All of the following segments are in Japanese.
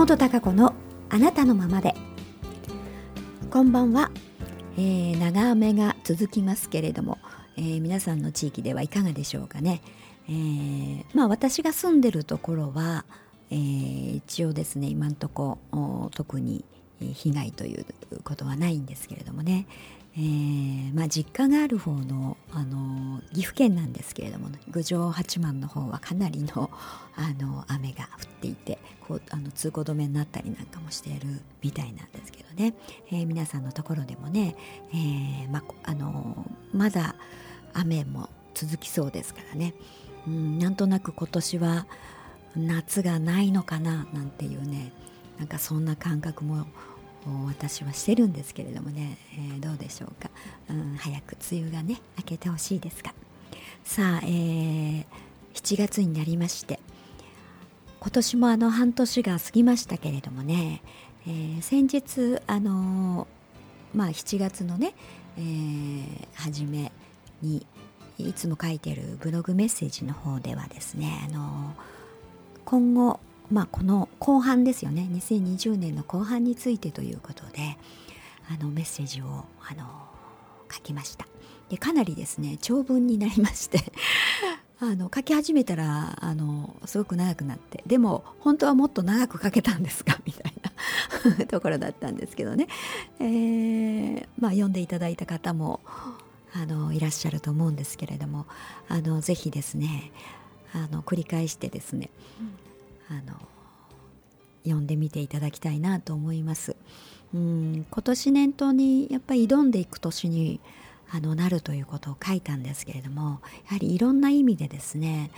本孝子のあなたのままで。こんばんは、えー、長雨が続きますけれども、えー、皆さんの地域ではいかがでしょうかね、えー、まあ私が住んでるところは、えー、一応ですね今んとこ特に被害ということはないんですけれどもね、えーまあ、実家がある方のあの岐阜県なんですけれども、郡上八幡の方はかなりの あの雨が降っていてこうあの通行止めになったりなんかもしているみたいなんですけどね、えー、皆さんのところでもね、えーまあのまだ雨も続きそうですからね、うん、なんとなく今年は夏がないのかななんていうねなんかそんな感覚も私はしてるんですけれどもね、えー、どうでしょうか、うん、早く梅雨がね明けてほしいですがさあ、えー、7月になりまして。今年もあの半年が過ぎましたけれどもね、えー、先日あのまあ7月のね、えー、初めにいつも書いてるブログメッセージの方ではですねあの今後まあ、この後半ですよね。2020年の後半についてということであのメッセージをあの書きました。でかなりですね長文になりまして あの書き始めたらあのすごく長くなってでも本当はもっと長く書けたんですか？みたいな ところだったんですけどね、えー、まあ、読んでいただいた方もあのいらっしゃると思うんですけれどもあのぜひですねあの繰り返してですね、あの読んでみていただきたいなと思います。うん今年念頭にやっぱり挑んでいく年にあのなるということを書いたんですけれどもやはりいろんな意味でですね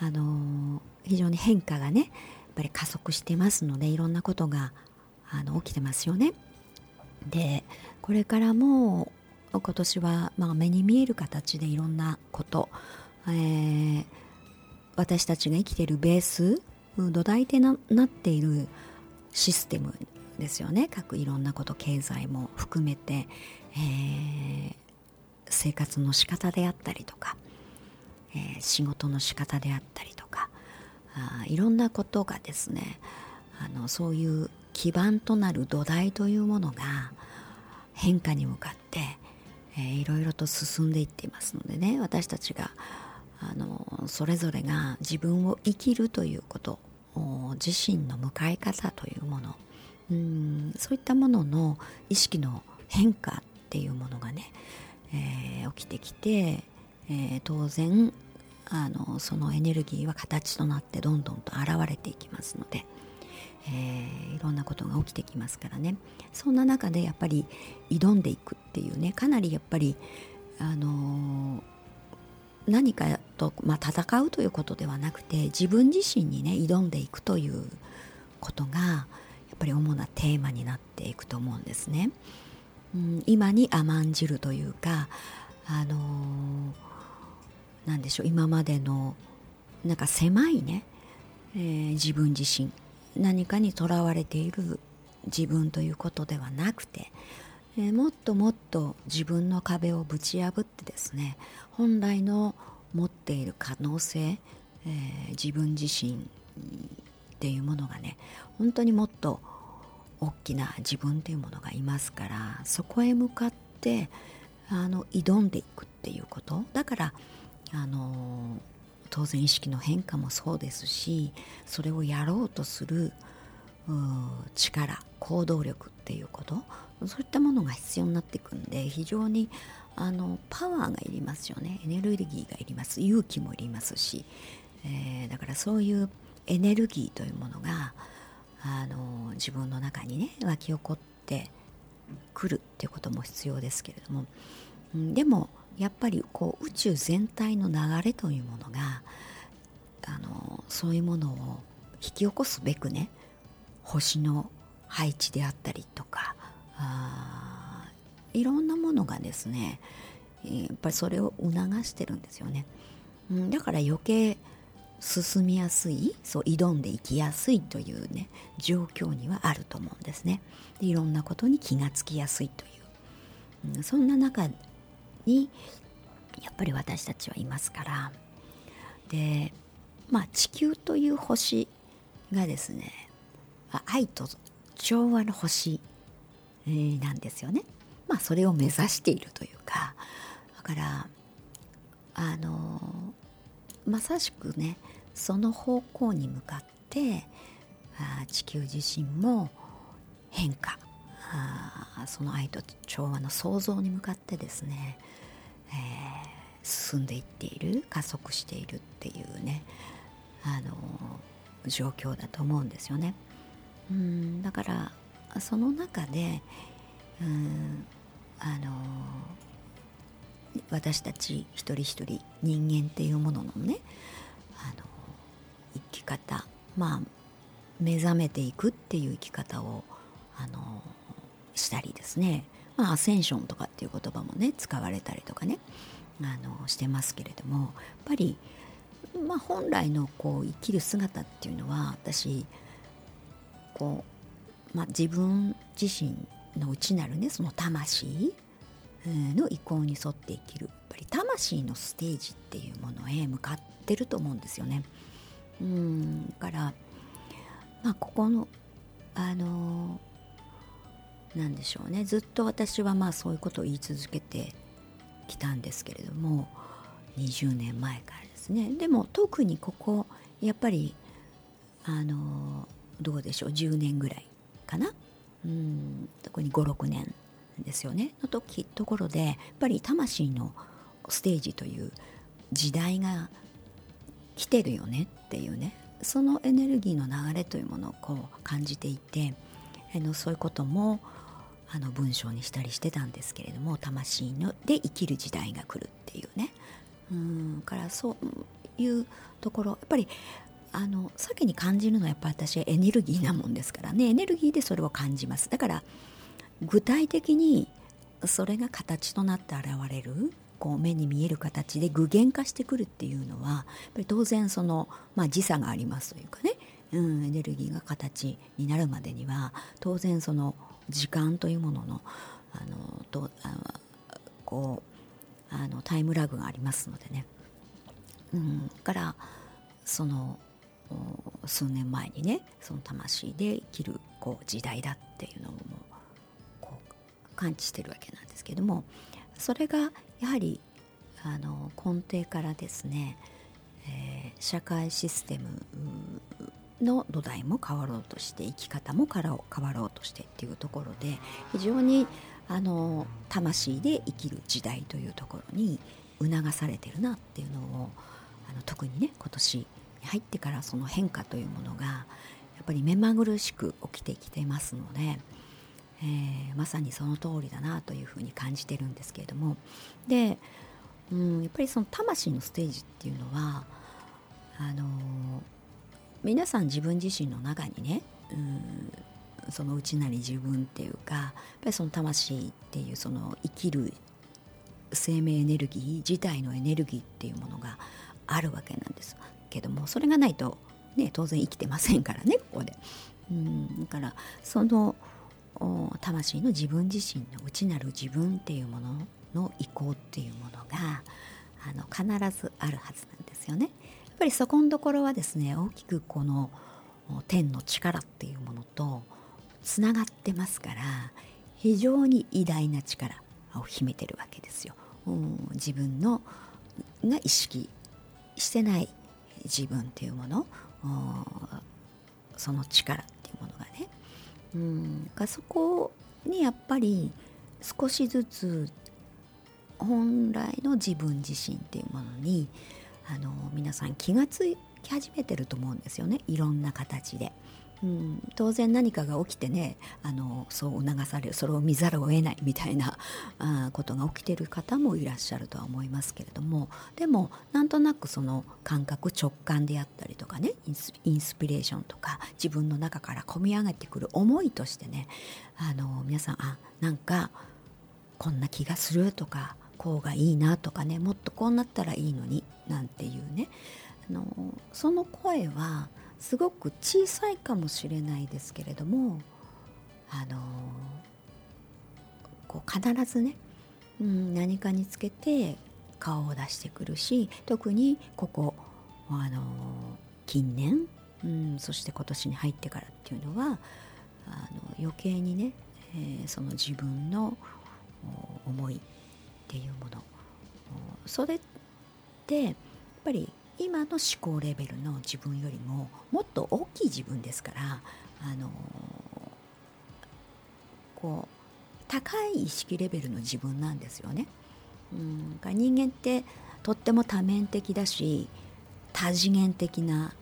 あの非常に変化がねやっぱり加速してますのでいろんなことがあの起きてますよね。でこれからも今年は、まあ、目に見える形でいろんなこと、えー、私たちが生きてるベース土台でななっているシステムですよね。各いろんなこと経済も含めて、えー、生活の仕方であったりとか、えー、仕事の仕方であったりとか。あいろんなことがですねあのそういう基盤となる土台というものが変化に向かって、えー、いろいろと進んでいっていますのでね。私たちがあのそれぞれが自分を生きるということ自身の迎え方というもの。うんそういったものの意識の変化っていうものがね、えー、起きてきて、えー、当然あのそのエネルギーは形となってどんどんと現れていきますので、えー、いろんなことが起きてきますからね。そんな中でやっぱり挑んでいくっていうねかなりやっぱりあの何かと、まあ、戦うということではなくて自分自身にね挑んでいくということがやっぱり主なテーマになっていくと思うんですね。うん、今に甘んじるというかあのー、なんでしょう今までのなんか狭いね、えー、自分自身何かにとらわれている自分ということではなくて、えー、もっともっと自分の壁をぶち破ってですね本来の持っている可能性、えー、自分自身っていうものがね本当にもっと大きな自分というものがいますからそこへ向かってあの挑んでいくっていうこと。だからあの当然意識の変化もそうですしそれをやろうとする力行動力っていうこと。そういったものが必要になっていくんで非常にあのパワーがいりますよね。エネルギーがいります。勇気もいりますし、えー、だからそういうエネルギーというものがあの自分の中にね湧き起こってくるっていうことも必要ですけれども、うん、でもやっぱりこう宇宙全体の流れというものがあのそういうものを引き起こすべくね星の配置であったりとかあいろんなものがですねやっぱりそれを促してるんですよね、うん、だから余計進みやすいそう挑んでいきやすいというね状況にはあると思うんですね。でいろんなことに気がつきやすいという、うん、そんな中にやっぱり私たちはいますから。でまあ地球という星がですね愛と調和の星、えー、なんですよね。まあそれを目指しているというかだからあのまさしくねその方向に向かってあ地球自身も変化あその愛と調和の創造に向かってですね、えー、進んでいっている加速しているっていうねあの状況だと思うんですよね。うんだからその中でうんあの私たち一人一人人間っていうもののねあの生き方まあ目覚めていくっていう生き方をあのしたりですね、まあ、アセンションとかっていう言葉もね使われたりとかねあのしてますけれどもやっぱり、まあ、本来のこう生きる姿っていうのは私こう、まあ、自分自身の内なるねその魂の意向に沿って生きる。やっぱり魂のステージっていうものへ向かってると思うんですよね。うんから、まあ、ここのあのなんでしょうね。ずっと私はまあそういうことを言い続けてきたんですけれども20年前からですね。でも特にここやっぱりあのどうでしょう。10年ぐらいかな。特に56年ですよね。の時ところでやっぱり魂のステージという時代が来てるよねっていうね。そのエネルギーの流れというものをこう感じていてあのそういうこともあの文章にしたりしてたんですけれども魂ので生きる時代が来るっていうね。うんからそういうところやっぱりあの先に感じるのはやっぱ私はエネルギーなもんですからね。エネルギーでそれを感じます。だから具体的にそれが形となって現れるこう目に見える形で具現化してくるっていうのはやっぱり当然その、まあ、時差がありますというかね、うん、エネルギーが形になるまでには当然その時間というもののあのとあこうあのタイムラグがありますのでね、うん、からその数年前にねその魂で生きるこう時代だっていうのをこう感知してるわけなんですけどもそれがやはりあの根底からですね、えー、社会システムの土台も変わろうとして生き方も変わろうとしてっていうところで非常にあの魂で生きる時代というところに促されてるなっていうのをあの特にね今年入ってからその変化というものがやっぱり目まぐるしく起きてきてますので、えー、まさにその通りだなというふうに感じてるんですけれども。で、うん、やっぱりその魂のステージっていうのはあの皆さん自分自身の中にね、うん、その内なり自分っていうかやっぱりその魂っていうその生きる生命エネルギー自体のエネルギーっていうものがあるわけなんです。けどもそれがないと、ね、当然生きてませんからねここで。うんだからその魂の自分自身の内なる自分っていうものの意向っていうものがあの必ずあるはずなんですよね。やっぱりそこのところはですね大きくこの天の力っていうものとつながってますから非常に偉大な力を秘めてるわけですよ。自分のが意識してない自分っていうものその力っていうものがねうんがそこにやっぱり少しずつ本来の自分自身っていうものにあの皆さん気がつき始めてると思うんですよねいろんな形で。うん、当然何かが起きてねあのそう促されるそれを見ざるを得ないみたいなあことが起きてる方もいらっしゃるとは思いますけれどもでもなんとなくその感覚直感であったりとかねインスピレーションとか自分の中から込み上げてくる思いとしてねあの皆さんあなんかこんな気がするとかこうがいいなとかねもっとこうなったらいいのになんていうねあのその声はすごく小さいかもしれないですけれどもあのこう必ずね、うん、何かにつけて顔を出してくるし特にここあの近年うん、そして今年に入ってからっていうのはあの余計にね、えー、その自分の思いっていうもの。それってやっぱり今の思考レベルの自分よりももっと大きい自分ですからあのこう高い意識レベルの自分なんですよね。うん、人間ってとっても多面的だし多次元的な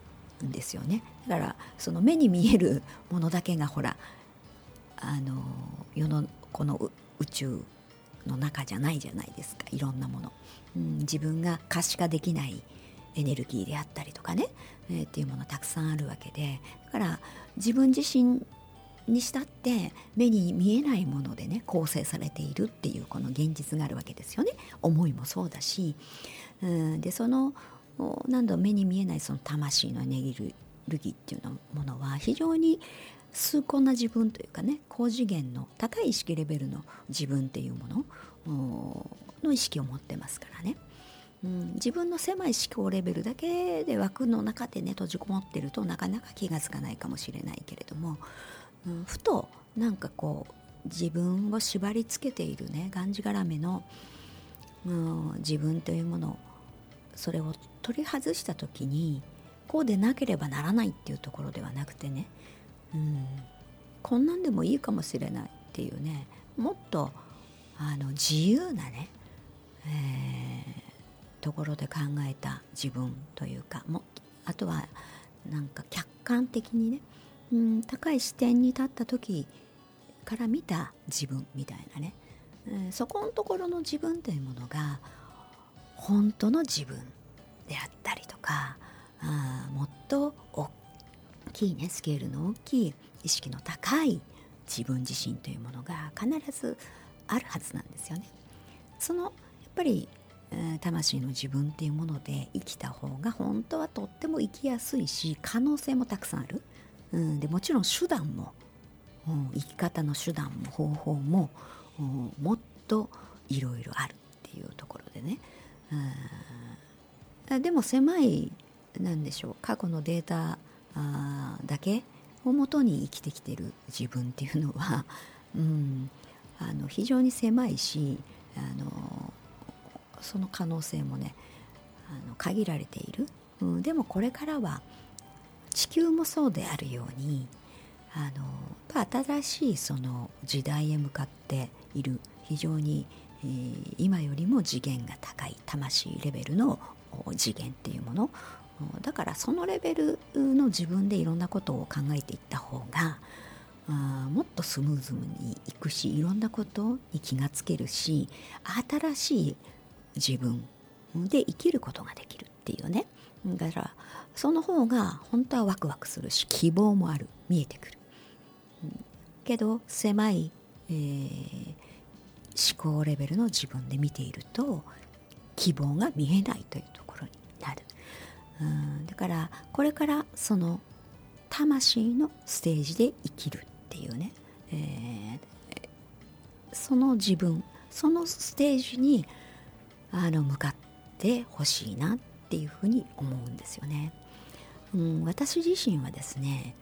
んですよね。だからその目に見えるものだけがほらあの世のこの宇宙の中じゃないじゃないですか。いろんなもの、うん、自分が可視化できないエネルギーであったりとかね、えー、っていうものたくさんあるわけでだから自分自身にしたって目に見えないものでね構成されているっていうこの現実があるわけですよね思いもそうだし、うん、でその何度目に見えないその魂のエネルギーっていうのものは非常に崇高な自分というかね高次元の高い意識レベルの自分っていうものの意識を持ってますからね。うん、自分の狭い思考レベルだけで枠の中でね閉じこもってるとなかなか気が付かないかもしれないけれども、うん、ふとなんかこう自分を縛りつけているねがんじがらめの、うん、自分というものそれを取り外した時にこうでなければならないっていうところではなくてね、うん、こんなんでもいいかもしれないっていうねもっとあの自由なね、えー、ところで考えた自分というかもあとはなんか客観的にね、うん、高い視点に立った時から見た自分みたいなね、えー、そこのところの自分というものが本当の自分であったりとかあもっと大きいねスケールの大きい意識の高い自分自身というものが必ずあるはずなんですよね。そのやっぱり、魂の自分っていうもので生きた方が本当はとっても生きやすいし可能性もたくさんある。うん、でもちろん手段も、うん、生き方の手段も方法も、うん、もっといろいろあるっていうところでね、うん、でも狭いなんでしょう過去のデータあだけをもとに生きてきてる自分っていうのは、うん、あの非常に狭いしあのその可能性もねあの限られている、うん、でもこれからは地球もそうであるようにあの新しいその時代へ向かっている。非常に、えー、今よりも次元が高い魂レベルの次元っていうもの。だからそのレベルの自分でいろんなことを考えていった方があもっとスムーズにいくしいろんなことに気がつけるし新しい自分で生きることができるっていうね。だからその方が本当はワクワクするし希望もある見えてくる、けど狭い、えー、思考レベルの自分で見ていると希望が見えないというところになる、うん、だからこれからその魂のステージで生きるっていうね、えー、その自分そのステージにあの向かってほしいなっていうふうに思うんですよね。うん、私自身はですね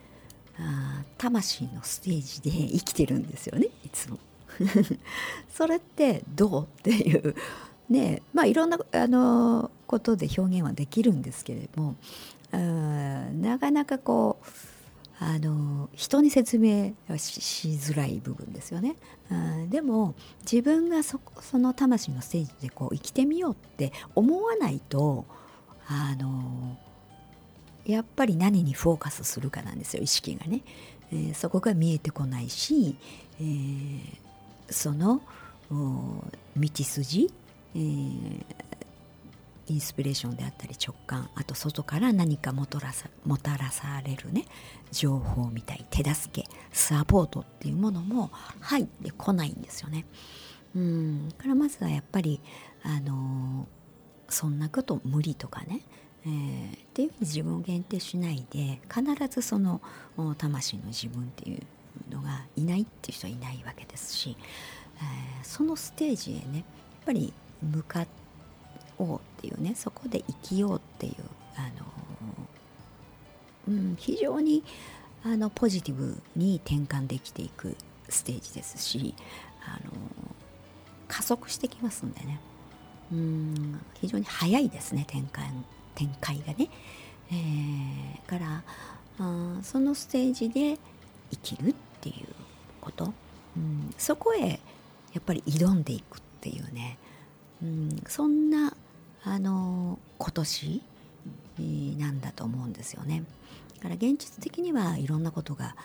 あ魂のステージで生きてるんですよねいつも。それってどうっていうねまあいろんなあのことで表現はできるんですけれどもなかなかこうあの人に説明はしづらい部分ですよね。でも自分がそその魂のステージでこう生きてみようって思わないとあのやっぱり何にフォーカスするかなんですよ意識がね、えー、そこが見えてこないし、えー、その道筋、えー、インスピレーションであったり直感あと外から何かもたらさもたらされるね情報みたい手助けサポートっていうものも入ってこないんですよね。うんからまずはやっぱりあのそんなこと無理とかね、えー、っていうふうに自分を限定しないで必ずその魂の自分っていうのがいないっていう人はいないわけですし、えー、そのステージへねやっぱり向かっておうっていうねそこで生きようっていう、あのうん、非常にあのポジティブに転換できていくステージですしあの加速してきますんでね。うん非常に早いですね展開展開がね、えー、からあそのステージで生きるっていうこと、うん、そこへやっぱり挑んでいくっていうね、うん、そんなあの今年なんだと思うんですよね。だから現実的にはいろんなことが、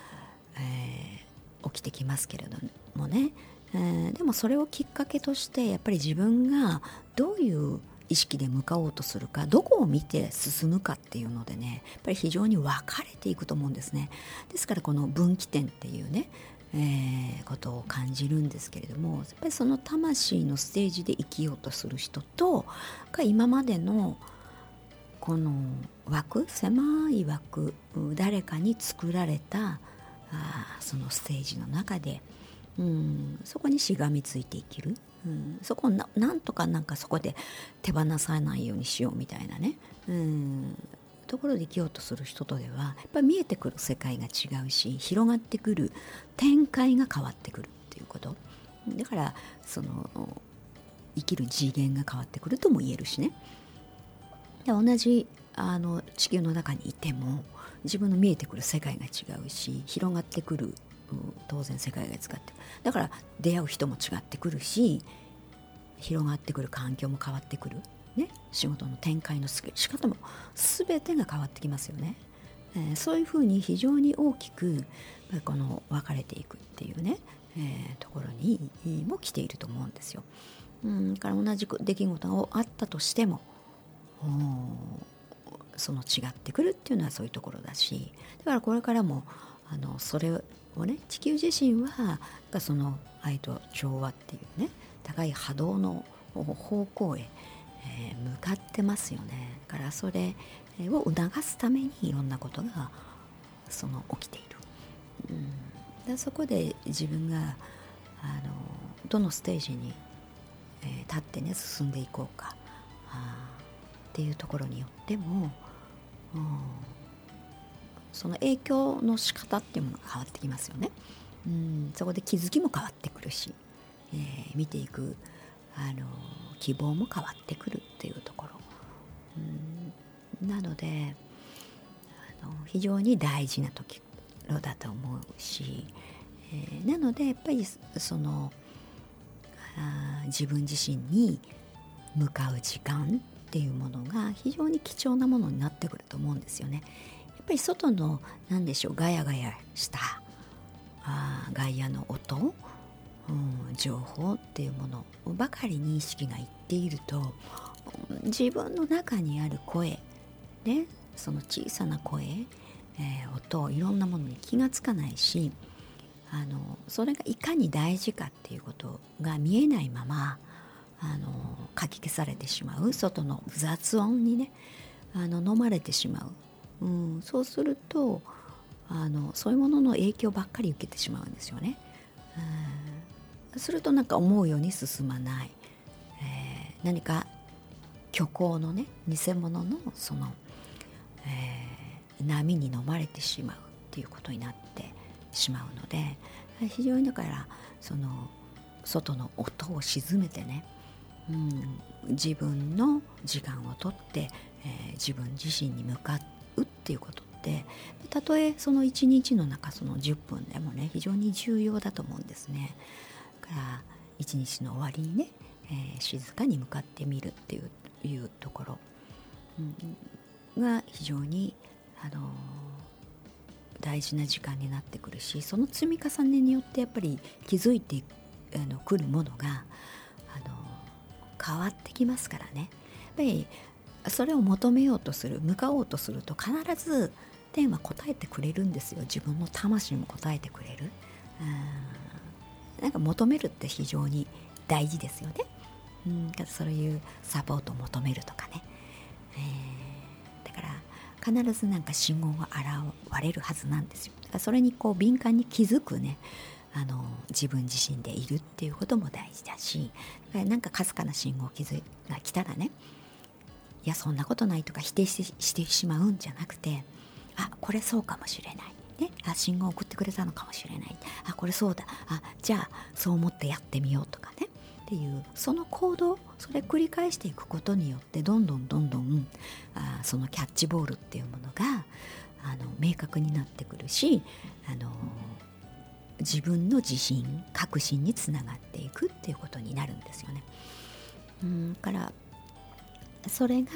えー、起きてきますけれどもね、えー、でもそれをきっかけとしてやっぱり自分がどういう意識で向かおうとするかどこを見て進むかっていうのでねやっぱり非常に分かれていくと思うんですねですからこの分岐点っていうね、えー、ことを感じるんですけれどもやっぱりその魂のステージで生きようとする人とが今までのこの枠狭い枠誰かに作られたあそのステージの中で、うん、そこにしがみついて生きる、うん、そこをなんとかなんかそこで手放さないようにしようみたいなね、うん、ところで生きようとする人とではやっぱり見えてくる世界が違うし広がってくる展開が変わってくるっていうこと。だからその生きる次元が変わってくるとも言えるしね。で同じあの地球の中にいても自分の見えてくる世界が違うし広がってくる当然世界が使ってだから出会う人も違ってくるし広がってくる環境も変わってくる、仕事の展開の仕方も全てが変わってきますよね、えー、そういうふうに非常に大きくこの分かれていくっていうね、えー、ところにも来ていると思うんですよ。うん、から同じ出来事があったとしてもその違ってくるっていうのはそういうところだしだからこれからもあのそれをね地球自身はその愛と調和っていうね高い波動の方向へ、えー、向かってますよね。だからそれを促すためにいろんなことがその起きている、うん、でそこで自分があのどのステージに、えー、立ってね進んでいこうかあっていうところによっても、うん、その影響の仕方っていうものが変わってきますよね。うん、そこで気づきも変わってくるし、えー、見ていくあの希望も変わってくるっていうところ、うん、なのであの非常に大事な時だと思うし、えー、なのでやっぱりそのあ自分自身に向かう時間っていうものが非常に貴重なものになってくると思うんですよね。やっぱり外の何でしょうガヤガヤしたあ外野の音、うん、情報っていうものばかりに意識がいっていると自分の中にある声ねその小さな声、えー、音いろんなものに気がつかないしあのそれがいかに大事かっていうことが見えないままあのかき消されてしまう外の雑音にねあの飲まれてしまう、うん、そうするとあのそういうものの影響ばっかり受けてしまうんですよね。うん、するとなんか思うように進まない、えー、何か虚構のね偽物のその、えー、波に飲まれてしまうっていうことになってしまうので非常にだからその外の音を沈めてねうん、自分の時間をとって、えー、自分自身に向かうっていうことってたとえその一日の中その10分でもね非常に重要だと思うんですね。だから一日の終わりにね、えー、静かに向かってみるっていういうところ、うん、が非常に、あのー、大事な時間になってくるしその積み重ねによってやっぱり気づいてあのくるものがあの変わってきますからね。やっぱりそれを求めようとする向かおうとすると必ず天は答えてくれるんですよ。自分の魂も答えてくれる。うん。なんか求めるって非常に大事ですよね。うんそういうサポートを求めるとかね、えー、だから必ずなんか信号が現れるはずなんですよ。だからそれにこう敏感に気づくね。あの自分自身でいるっていうことも大事だし。なんかかすかな信号気づが来たらね。いやそんなことないとか否定してしまうんじゃなくてあこれそうかもしれない。ね、あ信号を送ってくれたのかもしれない。あこれそうだ。あじゃあそう思ってやってみようとかね。っていうその行動それ繰り返していくことによってどんどんどんどんあそのキャッチボールっていうものがあの明確になってくるしあの自分の自信確信につながっていくっていうことになるんですよね。うんからそれが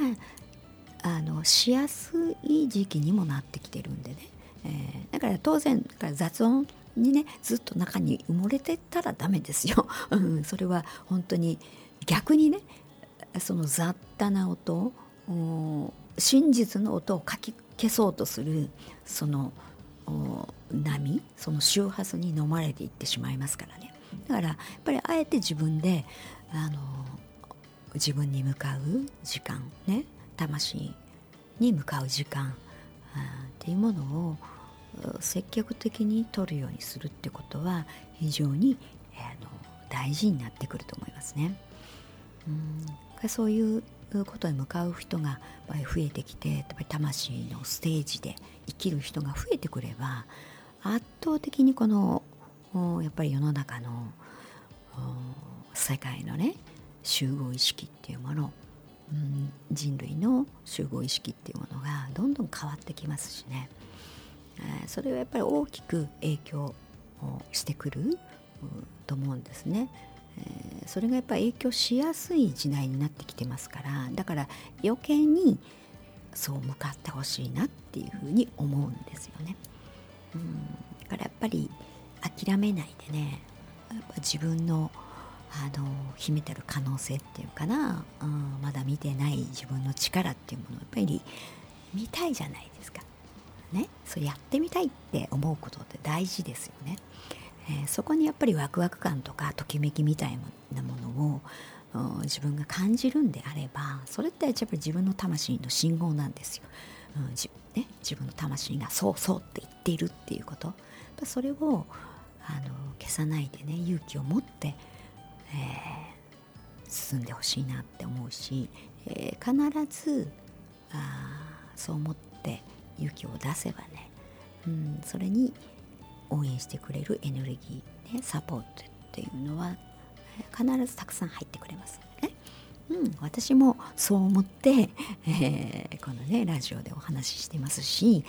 あのしやすい時期にもなってきてるんでね、えー、だから当然だから雑音にねずっと中に埋もれてたらダメですよ、うん、それは本当に逆にねその雑多な音真実の音をかき消そうとするその波その周波数に飲まれていってしまいますからね。だからやっぱりあえて自分であの自分に向かう時間ね魂に向かう時間っていうものを積極的に取るようにするってことは非常に、えー、の大事になってくると思いますね。うんそういうことに向かう人が増えてきてやっぱり魂のステージで生きる人が増えてくれば圧倒的にこのやっぱり世の中の世界のね集合意識っていうもの、うん、人類の集合意識っていうものがどんどん変わってきますしね、それはやっぱり大きく影響してくると思うんですね。え、それがやっぱり影響しやすい時代になってきてますからだから余計にそう向かってほしいなっていうふうに思うんですよね。うんだからやっぱり諦めないでねやっぱ自分のあの秘めてる可能性っていうかな、うん、まだ見てない自分の力っていうものをやっぱり見たいじゃないですか。ね、それやってみたいって思うことって大事ですよね。えー、そこにやっぱりワクワク感とかときめきみたいなものを自分が感じるんであればそれってやっぱり自分の魂の信号なんですよ。うんじね、自分の魂がそうそうって言っているっていうことそれをあの消さないでね勇気を持って、えー、進んでほしいなって思うし、えー、必ずあそう思って勇気を出せばね、うん、それに応援してくれるエネルギー、ね、サポートっていうのは必ずたくさん入ってくれます。ねうん、私もそう思って、えー、このねラジオでお話ししてますし、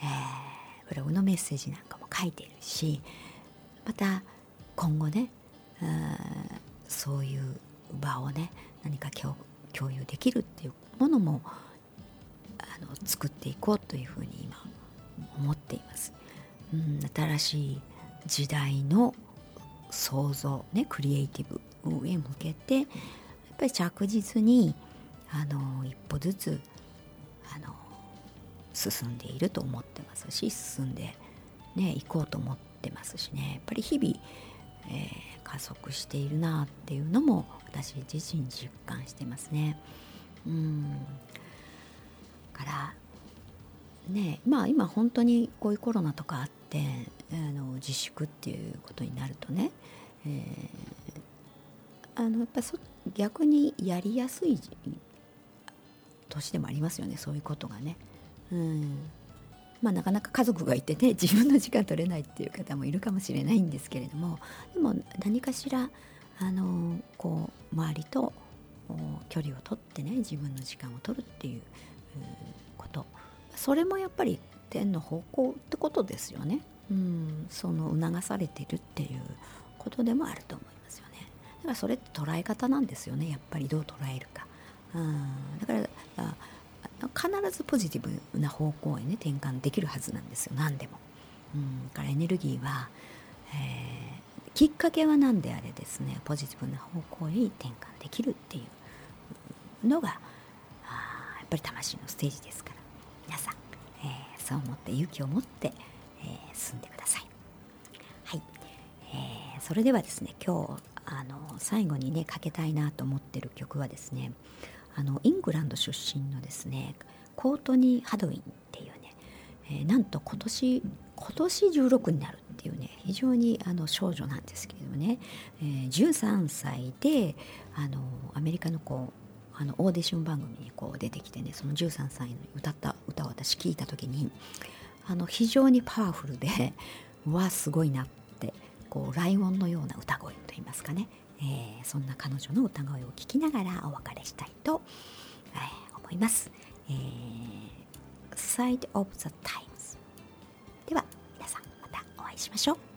えー、ブログのメッセージなんかも書いてるしまた今後ねそういう場をね何か共有できるっていうものもあの作っていこうというふうに今思っています。うん、新しい時代の創造ねクリエイティブへ向けてやっぱり着実にあの一歩ずつあの進んでいると思ってますし進んでね行こうと思ってますしねやっぱり日々、えー、加速しているなっていうのも私自身実感してますね。うんからねまあ今本当にこういうコロナとかあってあの自粛っていうことになるとね、えー、あのやっぱそ逆にやりやすい年でもありますよねそういうことがね。うんまあ、なかなか家族がいてね 自分の時間取れないっていう方もいるかもしれないんですけれどもでも何かしらあのこう周りと距離を取ってね自分の時間を取るっていうことそれもやっぱり天の方向ってことですよね。うん、その促されてるっていうことでもあると思いますよね。だからそれって捉え方なんですよね。やっぱりどう捉えるか。うん、だから必ずポジティブな方向へね転換できるはずなんですよ。何でも。うん、だからエネルギーは、えー、きっかけは何であれですねポジティブな方向へ転換できるっていうのがやっぱり魂のステージですから皆さんえー、そう思って勇気を持って、えー、進んでください。はい、えー、それではですね今日あの最後にねかけたいなと思ってる曲はですねあのイングランド出身のですねコートニー・ハドウィンっていうね、えー、なんと今年今年16になるっていうね非常にあの少女なんですけれどもね、えー、13歳であのアメリカのこうあのオーディション番組にこう出てきてねその13歳の歌った歌を私聞いた時にあの非常にパワフルで わすごいなってこうライオンのような歌声といいますかね、えー、そんな彼女の歌声を聞きながらお別れしたいと、えー、思います。えー、Side of the Times では皆さんまたお会いしましょう。